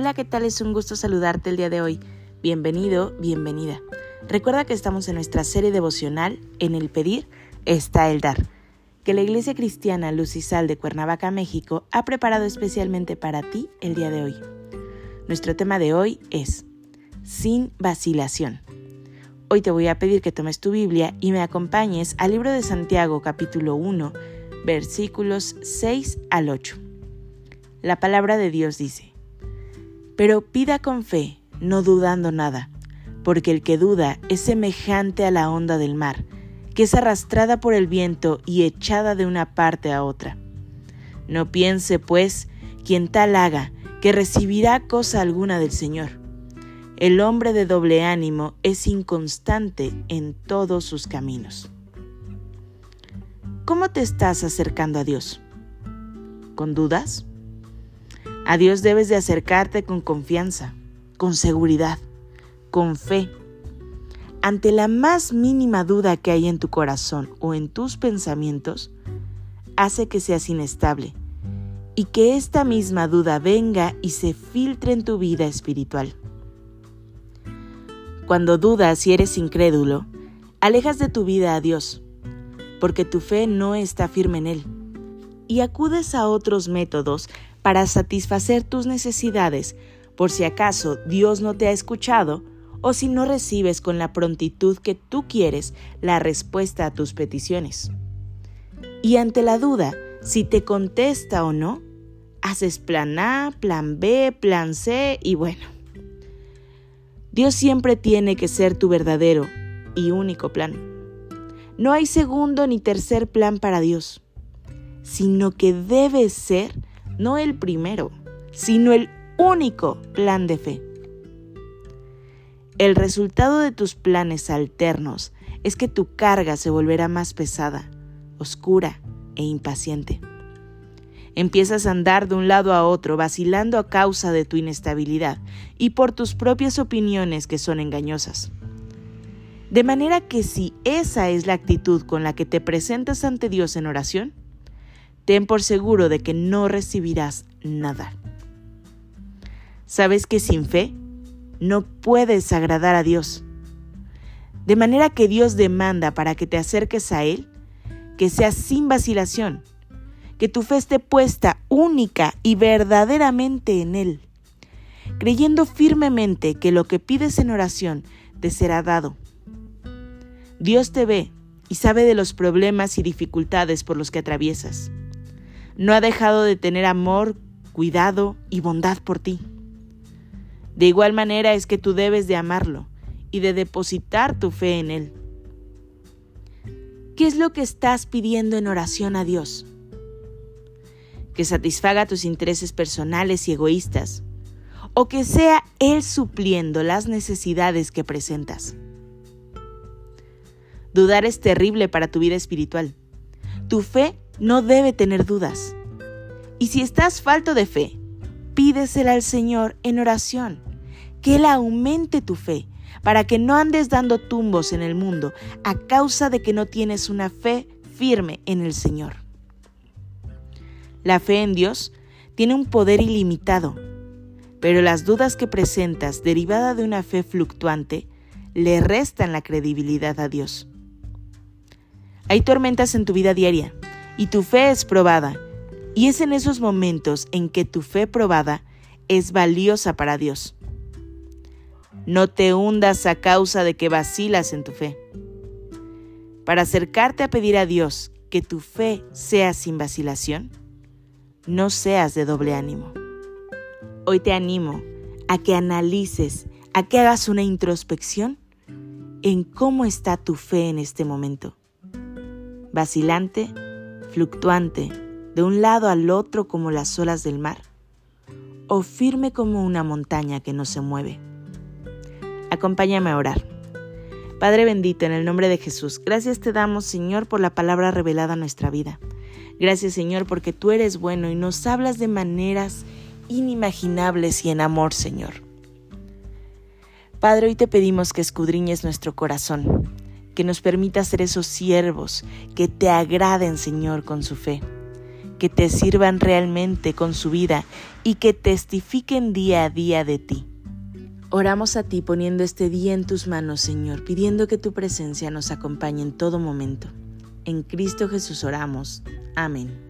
Hola, ¿qué tal? Es un gusto saludarte el día de hoy. Bienvenido, bienvenida. Recuerda que estamos en nuestra serie devocional En el pedir está el dar, que la Iglesia Cristiana Luz y Sal de Cuernavaca, México, ha preparado especialmente para ti el día de hoy. Nuestro tema de hoy es Sin vacilación. Hoy te voy a pedir que tomes tu Biblia y me acompañes al libro de Santiago capítulo 1, versículos 6 al 8. La palabra de Dios dice, pero pida con fe, no dudando nada, porque el que duda es semejante a la onda del mar, que es arrastrada por el viento y echada de una parte a otra. No piense, pues, quien tal haga, que recibirá cosa alguna del Señor. El hombre de doble ánimo es inconstante en todos sus caminos. ¿Cómo te estás acercando a Dios? ¿Con dudas? A Dios debes de acercarte con confianza, con seguridad, con fe. Ante la más mínima duda que hay en tu corazón o en tus pensamientos, hace que seas inestable y que esta misma duda venga y se filtre en tu vida espiritual. Cuando dudas y eres incrédulo, alejas de tu vida a Dios, porque tu fe no está firme en Él, y acudes a otros métodos para satisfacer tus necesidades por si acaso Dios no te ha escuchado o si no recibes con la prontitud que tú quieres la respuesta a tus peticiones. Y ante la duda, si te contesta o no, haces plan A, plan B, plan C y bueno. Dios siempre tiene que ser tu verdadero y único plan. No hay segundo ni tercer plan para Dios, sino que debe ser no el primero, sino el único plan de fe. El resultado de tus planes alternos es que tu carga se volverá más pesada, oscura e impaciente. Empiezas a andar de un lado a otro, vacilando a causa de tu inestabilidad y por tus propias opiniones que son engañosas. De manera que si esa es la actitud con la que te presentas ante Dios en oración, ten por seguro de que no recibirás nada. Sabes que sin fe no puedes agradar a Dios. De manera que Dios demanda para que te acerques a Él que seas sin vacilación, que tu fe esté puesta única y verdaderamente en Él, creyendo firmemente que lo que pides en oración te será dado. Dios te ve y sabe de los problemas y dificultades por los que atraviesas no ha dejado de tener amor, cuidado y bondad por ti. De igual manera es que tú debes de amarlo y de depositar tu fe en Él. ¿Qué es lo que estás pidiendo en oración a Dios? Que satisfaga tus intereses personales y egoístas, o que sea Él supliendo las necesidades que presentas. Dudar es terrible para tu vida espiritual. Tu fe no debe tener dudas. Y si estás falto de fe, pídesela al Señor en oración, que Él aumente tu fe, para que no andes dando tumbos en el mundo a causa de que no tienes una fe firme en el Señor. La fe en Dios tiene un poder ilimitado, pero las dudas que presentas derivada de una fe fluctuante le restan la credibilidad a Dios. Hay tormentas en tu vida diaria y tu fe es probada. Y es en esos momentos en que tu fe probada es valiosa para Dios. No te hundas a causa de que vacilas en tu fe. Para acercarte a pedir a Dios que tu fe sea sin vacilación, no seas de doble ánimo. Hoy te animo a que analices, a que hagas una introspección en cómo está tu fe en este momento. ¿Vacilante? Fluctuante, de un lado al otro como las olas del mar? o firme como una montaña que no se mueve. Acompáñame a orar. Padre bendito, en el nombre de Jesús, gracias te damos, Señor, por la palabra revelada a nuestra vida. Gracias, Señor, porque tú eres bueno y nos hablas de maneras inimaginables y en amor, Señor. Padre, hoy te pedimos que escudriñes nuestro corazón, que nos permita ser esos siervos que te agraden, Señor, con su fe, que te sirvan realmente con su vida y que testifiquen día a día de ti. Oramos a ti poniendo este día en tus manos, Señor, pidiendo que tu presencia nos acompañe en todo momento. En Cristo Jesús oramos. Amén.